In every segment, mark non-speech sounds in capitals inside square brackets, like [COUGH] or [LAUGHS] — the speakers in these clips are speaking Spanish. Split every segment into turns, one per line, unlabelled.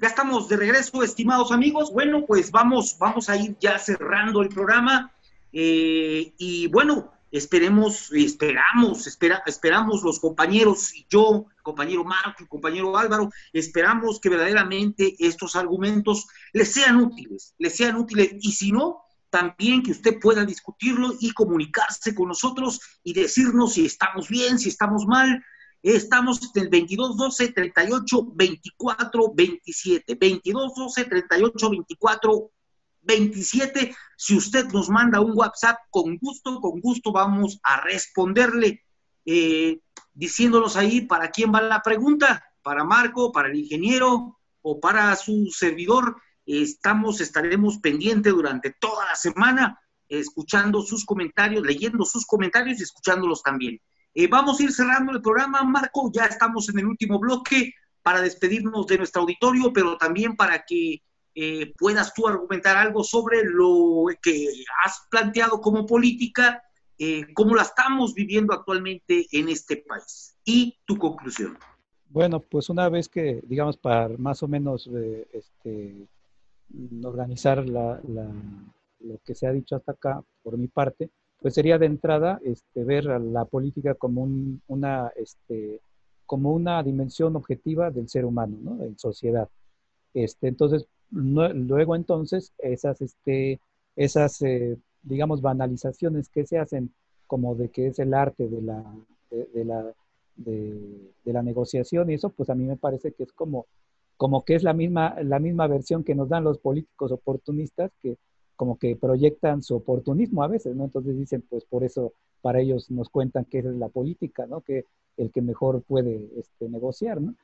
Ya estamos de regreso, estimados amigos. Bueno, pues vamos, vamos a ir ya cerrando el programa. Eh, y bueno, esperemos, esperamos, espera, esperamos los compañeros y yo, compañero Marco, compañero Álvaro, esperamos que verdaderamente estos argumentos les sean útiles, les sean útiles. Y si no, también que usted pueda discutirlo y comunicarse con nosotros y decirnos si estamos bien, si estamos mal. Estamos en el 22 12 38 24 27. 22 12 38 24 27. Si usted nos manda un WhatsApp, con gusto, con gusto vamos a responderle eh, diciéndonos ahí para quién va la pregunta, para Marco, para el ingeniero o para su servidor. Estamos, estaremos pendientes durante toda la semana escuchando sus comentarios, leyendo sus comentarios y escuchándolos también. Eh, vamos a ir cerrando el programa, Marco, ya estamos en el último bloque para despedirnos de nuestro auditorio, pero también para que eh, puedas tú argumentar algo sobre lo que has planteado como política, eh, cómo la estamos viviendo actualmente en este país. Y tu conclusión.
Bueno, pues una vez que, digamos, para más o menos este, organizar la, lo que se ha dicho hasta acá por mi parte, pues sería de entrada este, ver la política como, una, este, como una dimensión objetiva del ser humano, ¿no? En sociedad. Este, entonces, luego entonces, esas, esas eh, digamos, banalizaciones que se hacen como de que es el arte de la, de, la, de, la negociación y eso, pues a mí me parece que es como, como que es la misma, la misma versión que nos dan los políticos oportunistas que como que proyectan su oportunismo a veces, ¿no? Entonces dicen, pues por eso para ellos nos cuentan que es la política, ¿no? Que el que mejor puede este, negociar, ¿no?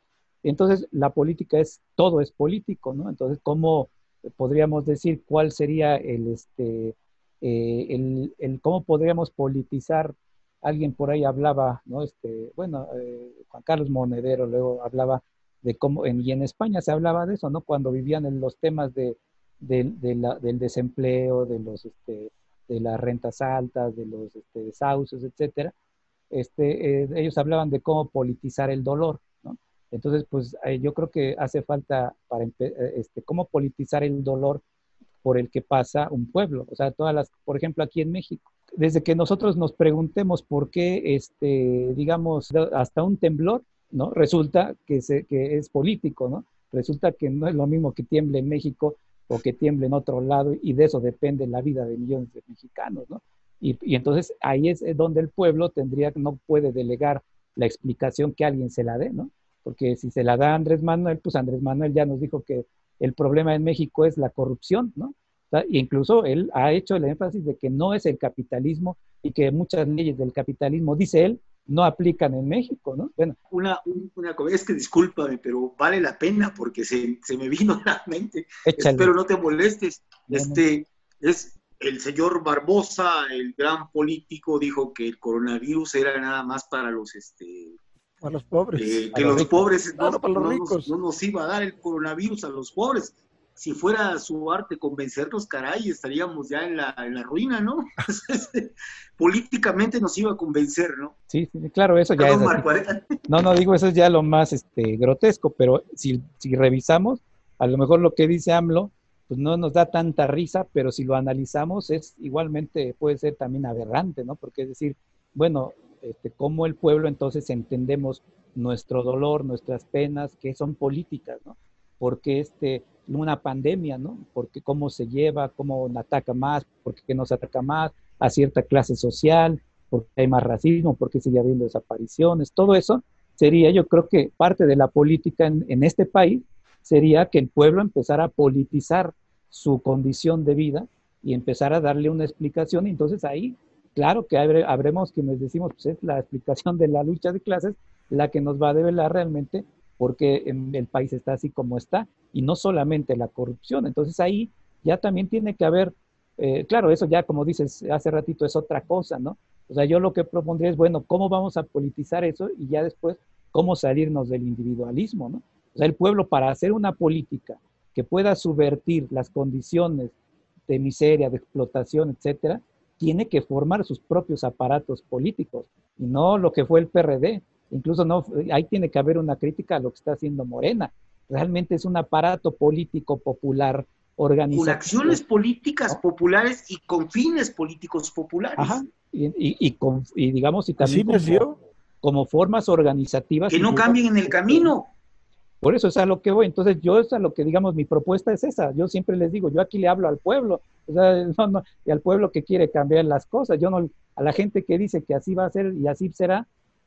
Entonces la política es, todo es político, ¿no? Entonces, ¿cómo podríamos decir cuál sería el, este, eh, el, el, cómo podríamos politizar? Alguien por ahí hablaba, ¿no? Este, bueno, eh, Juan Carlos Monedero luego hablaba de cómo, y en España se hablaba de eso, ¿no? Cuando vivían en los temas de del desempleo, de, los, este, de las rentas altas, de los este, desahucios, etcétera, este, eh, ellos hablaban de cómo politizar el dolor, ¿no? Entonces, pues eh, yo creo que hace falta para eh, este, cómo politizar el dolor por el que pasa un pueblo. O sea, todas las, por ejemplo, aquí en México, desde que nosotros nos preguntemos por qué, este, digamos, hasta un temblor, ¿no? Resulta que, se, que es político, ¿no? Resulta que no es lo mismo que tiemble en México o que tiemble en otro lado y de eso depende la vida de millones de mexicanos, ¿no? Y, entonces ahí es donde el pueblo tendría, no puede delegar la explicación que alguien se la dé, ¿no? Porque si se la da Andrés Manuel, pues Andrés Manuel ya nos dijo que el problema en México es la corrupción, ¿no? E incluso él ha hecho el énfasis de que no es el capitalismo y que muchas leyes del capitalismo, dice él, no aplican en México, ¿no?
Bueno. Una, una, es que discúlpame, pero vale la pena porque se, se me vino a la mente. Espero no te molestes. Este es el señor Barbosa, el gran político, dijo que el coronavirus era nada más para los este
para los pobres.
Eh, que los, pobres no, para los ricos. no nos iba a dar el coronavirus a los pobres si fuera su arte convencernos, caray, estaríamos ya en la, en la ruina, ¿no? [LAUGHS] Políticamente nos iba a convencer, ¿no?
Sí, sí claro, eso ya es. No, no, digo, eso es ya lo más este, grotesco, pero si, si revisamos, a lo mejor lo que dice AMLO, pues no nos da tanta risa, pero si lo analizamos, es igualmente, puede ser también aberrante, ¿no? Porque es decir, bueno, este, cómo el pueblo entonces entendemos nuestro dolor, nuestras penas, que son políticas, ¿no? Porque este, una pandemia, ¿no? Porque cómo se lleva, cómo ataca más, porque nos ataca más a cierta clase social, porque hay más racismo, porque sigue habiendo desapariciones, todo eso sería, yo creo que parte de la política en, este país sería que el pueblo empezara a politizar su condición de vida y empezar a darle una explicación. Entonces ahí, claro que habremos quienes decimos, pues es la explicación de la lucha de clases la que nos va a develar realmente porque el país está así como está, y no solamente la corrupción. Entonces ahí ya también tiene que haber, eh, claro, eso ya como dices hace ratito es otra cosa, ¿no? O sea, yo lo que propondría es, bueno, ¿cómo vamos a politizar eso? Y ya después, ¿cómo salirnos del individualismo, ¿no? O sea, el pueblo para hacer una política que pueda subvertir las condiciones de miseria, de explotación, etcétera, tiene que formar sus propios aparatos políticos y no lo que fue el PRD, Incluso no, ahí tiene que haber una crítica a lo que está haciendo Morena, realmente es un aparato político popular organizado.
Con acciones políticas populares y con fines políticos populares. Ajá,
y, y, y digamos, y también como, como, formas organizativas.
Que no cambien en el camino.
Por eso es a lo que voy. Entonces, yo es a lo que, digamos, mi propuesta es esa. Yo siempre les digo, yo aquí le hablo al pueblo, o sea, [LAUGHS] y al pueblo que quiere cambiar las cosas. Yo no, a la gente que dice que así va a ser y así será,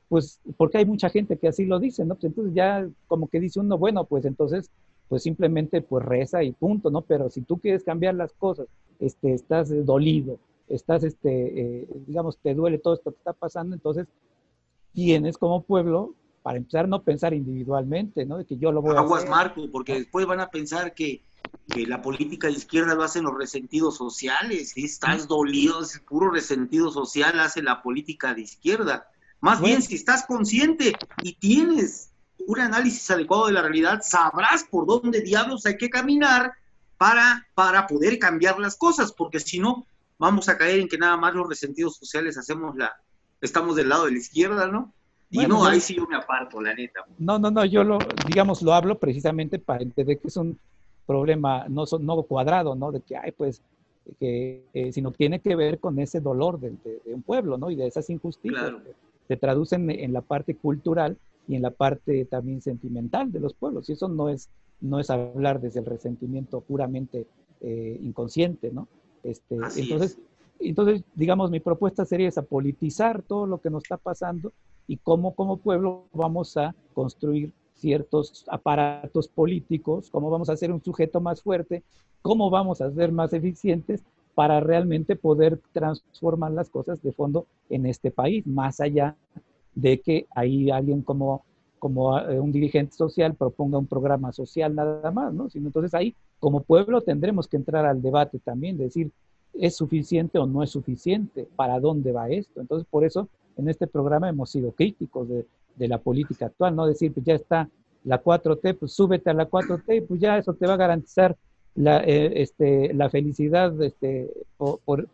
pues, porque hay mucha gente que así lo dice, ¿no? Pues entonces ya como que dice uno, bueno, pues entonces, pues simplemente pues reza y punto, ¿no? Pero si tú quieres cambiar las cosas, este, estás dolido, estás, este, eh, digamos, te duele todo esto que está pasando, entonces tienes como pueblo para empezar no pensar individualmente, ¿no? De que yo lo voy
Aguas, a hacer. Marco, porque después van a pensar que, la política de izquierda lo hacen los resentidos sociales, si estás dolido, es puro resentido social hace la política de izquierda. Más bien, si estás consciente y tienes un análisis adecuado de la realidad, sabrás por dónde diablos hay que caminar para, para poder cambiar las cosas, porque si no, vamos a caer en que nada más los resentidos sociales hacemos la, estamos del lado de la izquierda, ¿no? Y no, ahí sí yo me aparto, la neta.
No, no, no, yo lo, digamos, lo hablo precisamente para entender que es un problema no, no cuadrado, ¿no? De que, ay, pues, que, eh, sino tiene que ver con ese dolor de, un pueblo, ¿no? Y de esas injusticias que se traducen en la parte cultural y en la parte también sentimental de los pueblos. Y eso no es, no es hablar desde el resentimiento puramente eh, inconsciente, ¿no? Este, entonces, entonces, digamos, mi propuesta sería esa, politizar todo lo que nos está pasando y cómo como pueblo vamos a construir ciertos aparatos políticos, cómo vamos a hacer un sujeto más fuerte, cómo vamos a ser más eficientes para realmente poder transformar las cosas de fondo en este país, más allá de que ahí alguien como, como eh, un dirigente social proponga un programa social nada más, ¿no? Sino entonces ahí como pueblo tendremos que entrar al debate también, decir, ¿es suficiente o no es suficiente? ¿Para dónde va esto? Entonces por eso en este programa hemos sido críticos de, la política actual, no decir, pues ya está la 4T, pues súbete a la 4T, pues ya eso te va a garantizar la, eh, este, la felicidad este, por,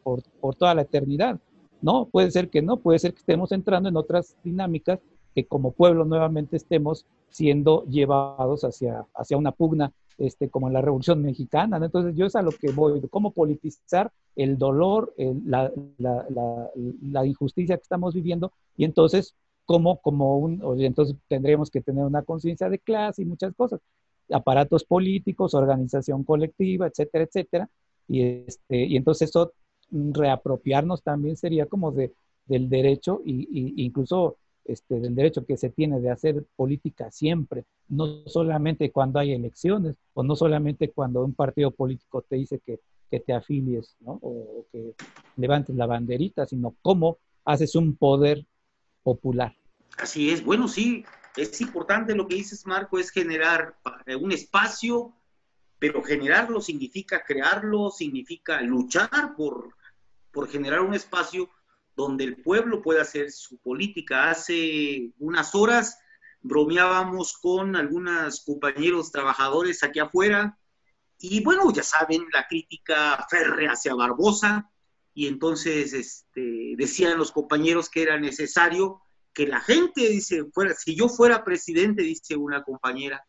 toda la eternidad. No, puede ser que no, puede ser que estemos entrando en otras dinámicas que como pueblo nuevamente estemos siendo llevados hacia, hacia una pugna este, como en la Revolución Mexicana. Entonces yo es a lo que voy, cómo politizar el dolor, la, injusticia que estamos viviendo y entonces como, como un, entonces tendremos que tener una conciencia de clase y muchas cosas, aparatos políticos, organización colectiva, etcétera, etcétera. Y, este, y entonces eso, mm, reapropiarnos también sería como de, del derecho y, incluso este, del derecho que se tiene de hacer política siempre, no solamente cuando hay elecciones o no solamente cuando un partido político te dice que, que te afilies ¿no? o, que levantes la banderita, sino cómo haces un poder popular.
Así es, bueno, sí, es importante lo que dices, Marco, es generar un espacio, pero generarlo significa crearlo, significa luchar por, por generar un espacio donde el pueblo pueda hacer su política. Hace unas horas bromeábamos con algunos compañeros trabajadores aquí afuera y bueno, ya saben, la crítica férrea hacia Barbosa y entonces este, decían los compañeros que era necesario que la gente, dice, fuera, si yo fuera presidente, dice una compañera,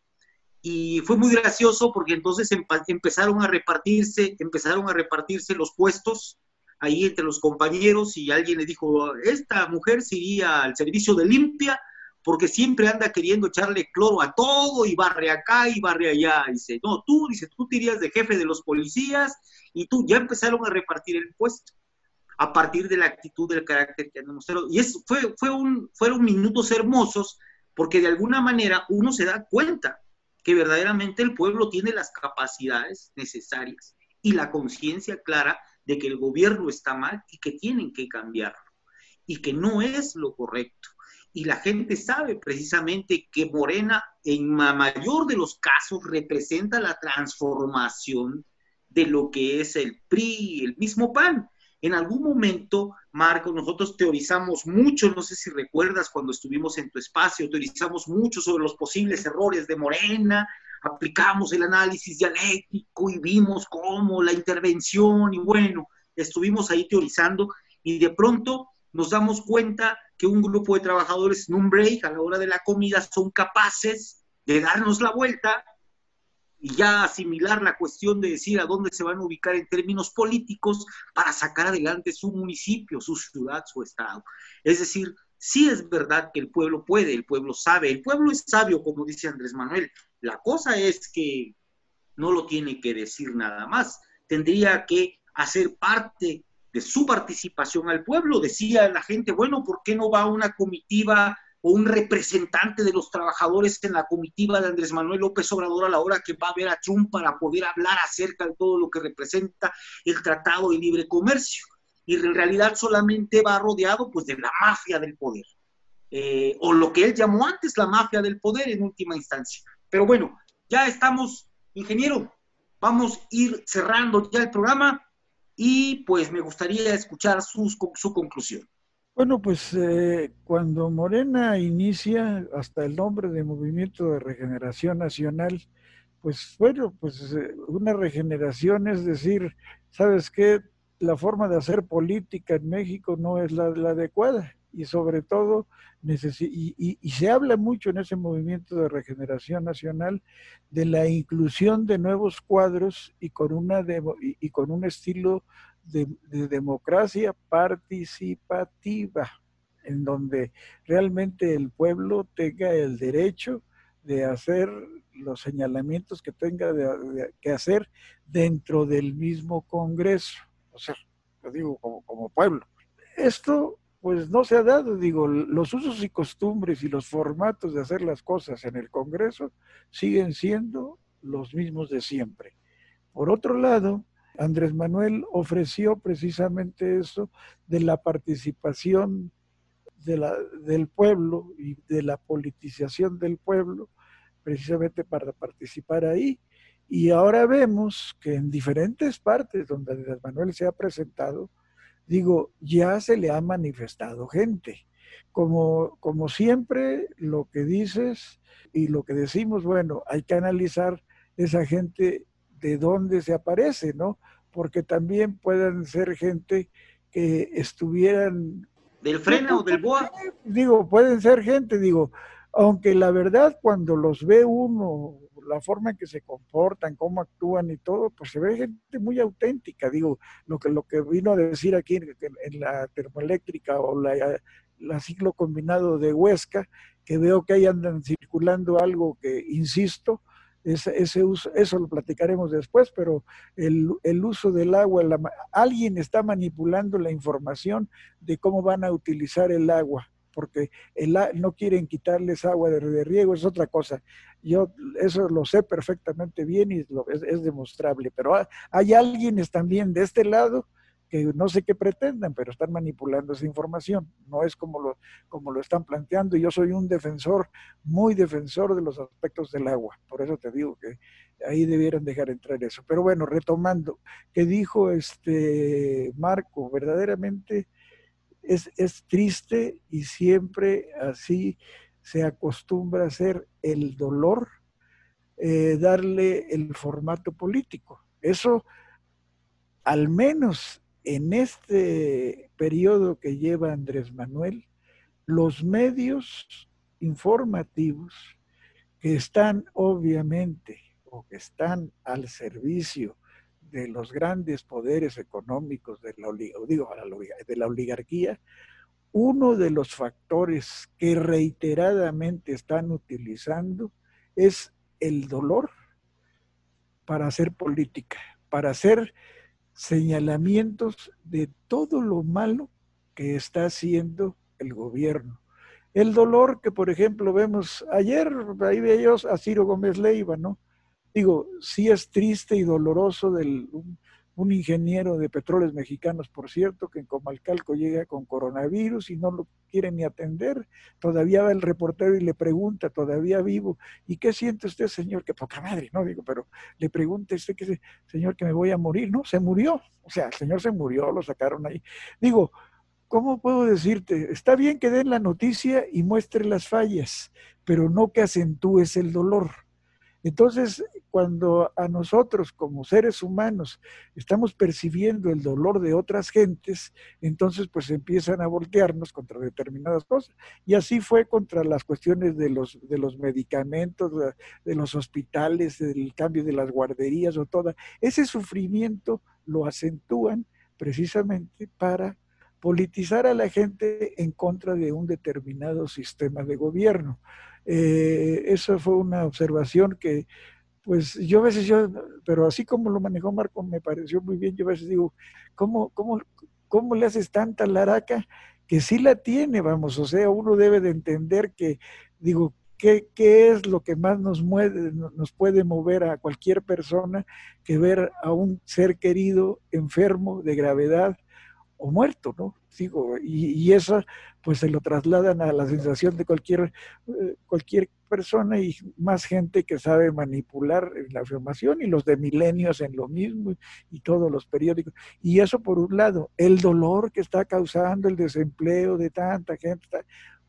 y fue muy gracioso porque entonces empezaron a repartirse, empezaron a repartirse los puestos ahí entre los compañeros y alguien le dijo, esta mujer se iría al servicio de limpia porque siempre anda queriendo echarle cloro a todo y barre acá y barre allá. Dice, no, tú, dice, tú te irías de jefe de los policías y tú ya empezaron a repartir el puesto a partir de la actitud del carácter que han demostrado. Y eso fue, fue un, fueron minutos hermosos porque de alguna manera uno se da cuenta que verdaderamente el pueblo tiene las capacidades necesarias y la conciencia clara de que el gobierno está mal y que tienen que cambiarlo y que no es lo correcto. Y la gente sabe precisamente que Morena en mayor de los casos representa la transformación de lo que es el PRI, el mismo PAN. En algún momento, Marco, nosotros teorizamos mucho, no sé si recuerdas cuando estuvimos en tu espacio, teorizamos mucho sobre los posibles errores de Morena, aplicamos el análisis dialéctico y vimos cómo la intervención y bueno, estuvimos ahí teorizando y de pronto nos damos cuenta que un grupo de trabajadores en un break a la hora de la comida son capaces de darnos la vuelta y ya asimilar la cuestión de decir a dónde se van a ubicar en términos políticos para sacar adelante su municipio, su ciudad, su estado. Es decir, sí es verdad que el pueblo puede, el pueblo sabe, el pueblo es sabio, como dice Andrés Manuel. La cosa es que no lo tiene que decir nada más, tendría que hacer parte de su participación al pueblo. Decía la gente, bueno, ¿por qué no va una comitiva o un representante de los trabajadores en la comitiva de Andrés Manuel López Obrador a la hora que va a ver a Trump para poder hablar acerca de todo lo que representa el Tratado de Libre Comercio. Y en realidad solamente va rodeado pues de la mafia del poder, eh, o lo que él llamó antes la mafia del poder en última instancia. Pero bueno, ya estamos, ingeniero, vamos a ir cerrando ya el programa y pues me gustaría escuchar su conclusión.
Bueno, pues eh, cuando Morena inicia hasta el nombre de Movimiento de Regeneración Nacional, pues bueno, pues eh, una regeneración es decir, ¿sabes qué? La forma de hacer política en México no es la, adecuada y sobre todo, y, y, se habla mucho en ese movimiento de regeneración nacional de la inclusión de nuevos cuadros y con, una y con un estilo de, democracia participativa, en donde realmente el pueblo tenga el derecho de hacer los señalamientos que tenga que hacer dentro del mismo Congreso, o sea, lo digo como, como pueblo. Esto pues no se ha dado, digo, los usos y costumbres y los formatos de hacer las cosas en el Congreso siguen siendo los mismos de siempre. Por otro lado, Andrés Manuel ofreció precisamente eso de la participación del pueblo y de la politización del pueblo, precisamente para participar ahí. Y ahora vemos que en diferentes partes donde Andrés Manuel se ha presentado, digo, ya se le ha manifestado gente. Como, como siempre, lo que dices y lo que decimos, bueno, hay que analizar esa gente de dónde se aparece, ¿no? Porque también pueden ser gente que estuvieran...
¿Del freno o del boa?
Digo, pueden ser gente, digo, aunque la verdad cuando los ve uno, la forma en que se comportan, cómo actúan y todo, pues se ve gente muy auténtica, digo, lo que, lo que vino a decir aquí en, la termoeléctrica o la, la ciclo combinado de Huesca, que veo que ahí andan circulando algo que, insisto, ese, uso, eso lo platicaremos después, pero el, uso del agua, alguien está manipulando la información de cómo van a utilizar el agua, porque el, no quieren quitarles agua de, riego, es otra cosa. Yo eso lo sé perfectamente bien y es, es demostrable, pero hay alguien también de este lado que no sé qué pretendan, pero están manipulando esa información. No es como lo, como lo están planteando. Yo soy un defensor, muy defensor de los aspectos del agua. Por eso te digo que ahí debieran dejar entrar eso. Pero bueno, retomando, que dijo este Marco, verdaderamente es, es triste y siempre así se acostumbra a hacer el dolor, eh, darle el formato político. Eso al menos en este periodo que lleva Andrés Manuel, los medios informativos que están obviamente o que están al servicio de los grandes poderes económicos de la, digo, de la oligarquía, uno de los factores que reiteradamente están utilizando es el dolor para hacer política, para hacer señalamientos de todo lo malo que está haciendo el gobierno. El dolor que, por ejemplo, vemos ayer, ahí veíamos a Ciro Gómez Leiva, ¿no? Digo, sí es triste y doloroso del, un ingeniero de petróleos mexicanos, por cierto, que en Comalcalco llega con coronavirus y no lo quiere ni atender. Todavía va el reportero y le pregunta, todavía vivo, ¿y qué siente usted, señor? Que poca madre, ¿no? Digo, pero le pregunta usted que señor que me voy a morir, ¿no? Se murió. O sea, el señor se murió, lo sacaron ahí. Digo, ¿cómo puedo decirte? Está bien que den la noticia y muestre las fallas, pero no que acentúes el dolor. Entonces, cuando a nosotros como seres humanos estamos percibiendo el dolor de otras gentes, entonces pues empiezan a voltearnos contra determinadas cosas. Y así fue contra las cuestiones de los, de los medicamentos, de los hospitales, del cambio de las guarderías o todo. Ese sufrimiento lo acentúan precisamente para politizar a la gente en contra de un determinado sistema de gobierno. Eh, eso fue una observación que, pues yo a veces, yo, pero así como lo manejó Marco, me pareció muy bien, yo a veces digo, ¿cómo, cómo, cómo le haces tanta laraca? Que sí la tiene, vamos, o sea, uno debe de entender que, digo, ¿Qué, ¿Qué, es lo que más nos, mueve, nos puede mover a cualquier persona que ver a un ser querido enfermo de gravedad o muerto, ¿no? Digo, y, y, eso pues se lo trasladan a la sensación de cualquier, eh, cualquier persona y más gente que sabe manipular la afirmación y los de milenios en lo mismo y todos los periódicos. Y eso por un lado, el dolor que está causando el desempleo de tanta gente,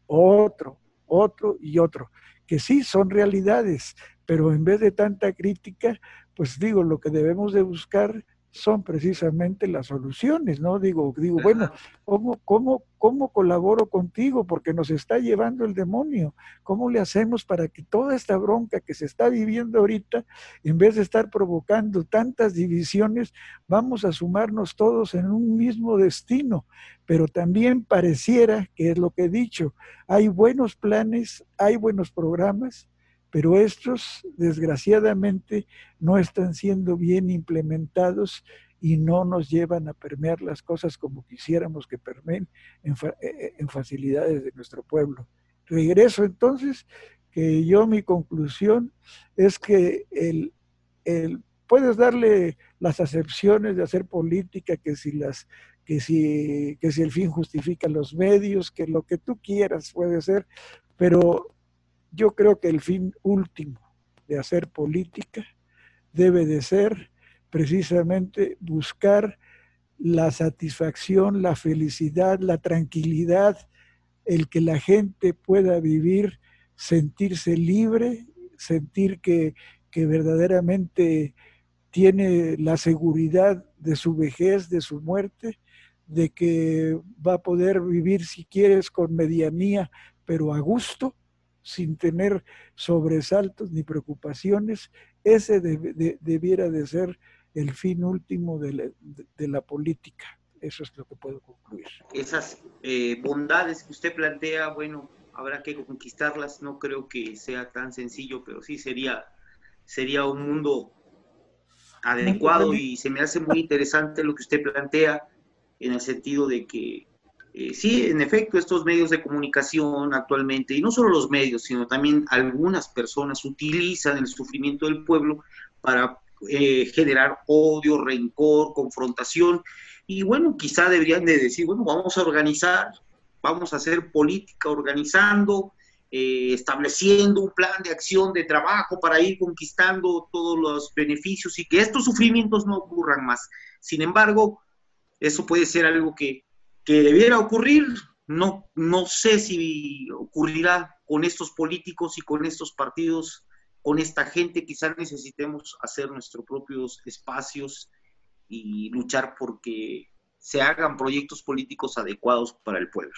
otro, otro y otro, que sí son realidades, pero en vez de tanta crítica, pues digo, lo que debemos de buscar son precisamente las soluciones, ¿no? Digo, digo, bueno, ¿cómo, cómo, ¿cómo colaboro contigo? Porque nos está llevando el demonio. ¿Cómo le hacemos para que toda esta bronca que se está viviendo ahorita, en vez de estar provocando tantas divisiones, vamos a sumarnos todos en un mismo destino? Pero también pareciera, que es lo que he dicho, hay buenos planes, hay buenos programas, pero estos desgraciadamente no están siendo bien implementados y no nos llevan a permear las cosas como quisiéramos que permeen en, eh, eh, en facilidades de nuestro pueblo. Regreso entonces, que yo mi conclusión es que el, el, puedes darle las acepciones de hacer política, que si las que si, que si el fin justifica los medios, que lo que tú quieras puede ser, pero yo creo que el fin último de hacer política debe de ser precisamente buscar la satisfacción, la felicidad, la tranquilidad, el que la gente pueda vivir, sentirse libre, sentir que, que verdaderamente tiene la seguridad de su vejez, de su muerte, de que va a poder vivir, si quieres, con medianía, pero a gusto, sin tener sobresaltos ni preocupaciones, ese debiera de ser el fin último de la, política. Eso es lo que puedo concluir.
Esas eh, bondades que usted plantea, bueno, habrá que conquistarlas. No creo que sea tan sencillo, pero sí sería, sería un mundo adecuado y se me hace muy interesante lo que usted plantea en el sentido de que eh, sí, en efecto, estos medios de comunicación actualmente, y no solo los medios, sino también algunas personas utilizan el sufrimiento del pueblo para eh, generar odio, rencor, confrontación. Y bueno, quizá deberían de decir, bueno, vamos a organizar, vamos a hacer política organizando, eh, estableciendo un plan de acción, de trabajo para ir conquistando todos los beneficios y que estos sufrimientos no ocurran más. Sin embargo, eso puede ser algo que que debiera ocurrir, no, no sé si ocurrirá con estos políticos y con estos partidos, con esta gente, quizás necesitemos hacer nuestros propios espacios y luchar porque se hagan proyectos políticos adecuados para el pueblo.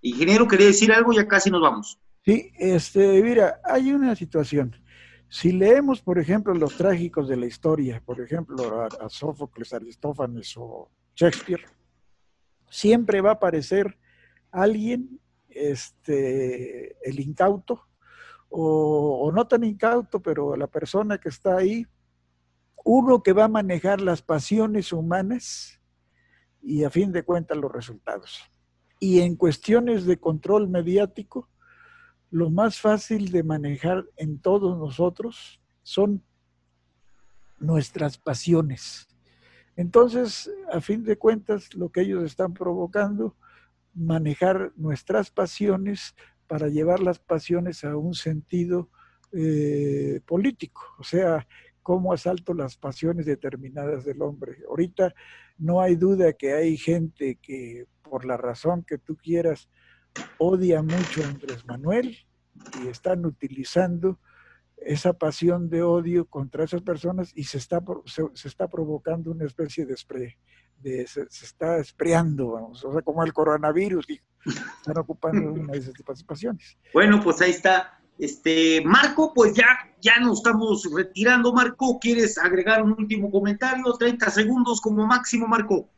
Ingeniero, quería decir algo, ya casi nos vamos.
Sí, este, mira, hay una situación. Si leemos, por ejemplo, los trágicos de la historia, por ejemplo, a, a Sófocles, Aristófanes o Shakespeare, siempre va a aparecer alguien, este, el incauto, o, no tan incauto, pero la persona que está ahí, uno que va a manejar las pasiones humanas y a fin de cuentas los resultados. Y en cuestiones de control mediático, lo más fácil de manejar en todos nosotros son nuestras pasiones. Entonces, a fin de cuentas, lo que ellos están provocando, manejar nuestras pasiones para llevar las pasiones a un sentido eh, político, o sea, cómo asalto las pasiones determinadas del hombre. Ahorita no hay duda que hay gente que, por la razón que tú quieras, odia mucho a Andrés Manuel y están utilizando esa pasión de odio contra esas personas y se está, se, está provocando una especie de spray, de, se, está espreando, vamos, o sea, como el coronavirus, y están ocupando una de esas pasiones.
Bueno, pues ahí está. Este, Marco, pues ya, ya nos estamos retirando. Marco, ¿quieres agregar un último comentario? 30 segundos como máximo, Marco.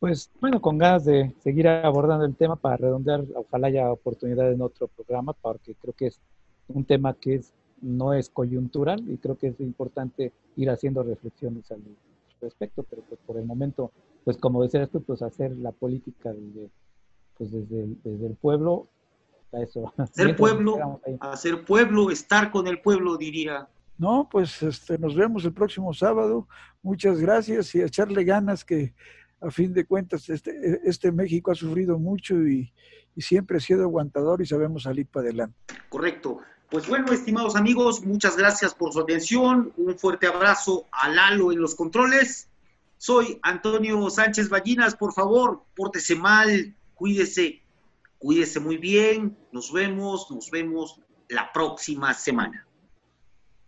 Pues bueno, con ganas de seguir abordando el tema para redondear, ojalá haya oportunidad en otro programa, porque creo que es un tema que es, no es coyuntural y creo que es importante ir haciendo reflexiones al respecto, pero pues por el momento, pues como decías tú, pues hacer la política desde, pues desde, el, desde el pueblo, a eso. [LAUGHS]
Hacer pueblo, hacer pueblo, estar con el pueblo, diría.
No, pues este, nos vemos el próximo sábado. Muchas gracias y echarle ganas que a fin de cuentas, este, este México ha sufrido mucho y, siempre ha sido aguantador y sabemos salir para adelante.
Correcto. Pues bueno, estimados amigos, muchas gracias por su atención. Un fuerte abrazo a Lalo en los controles. Soy Antonio Sánchez Ballinas. Por favor, pórtese mal, cuídese, cuídese muy bien. Nos vemos, nos vemos la próxima semana.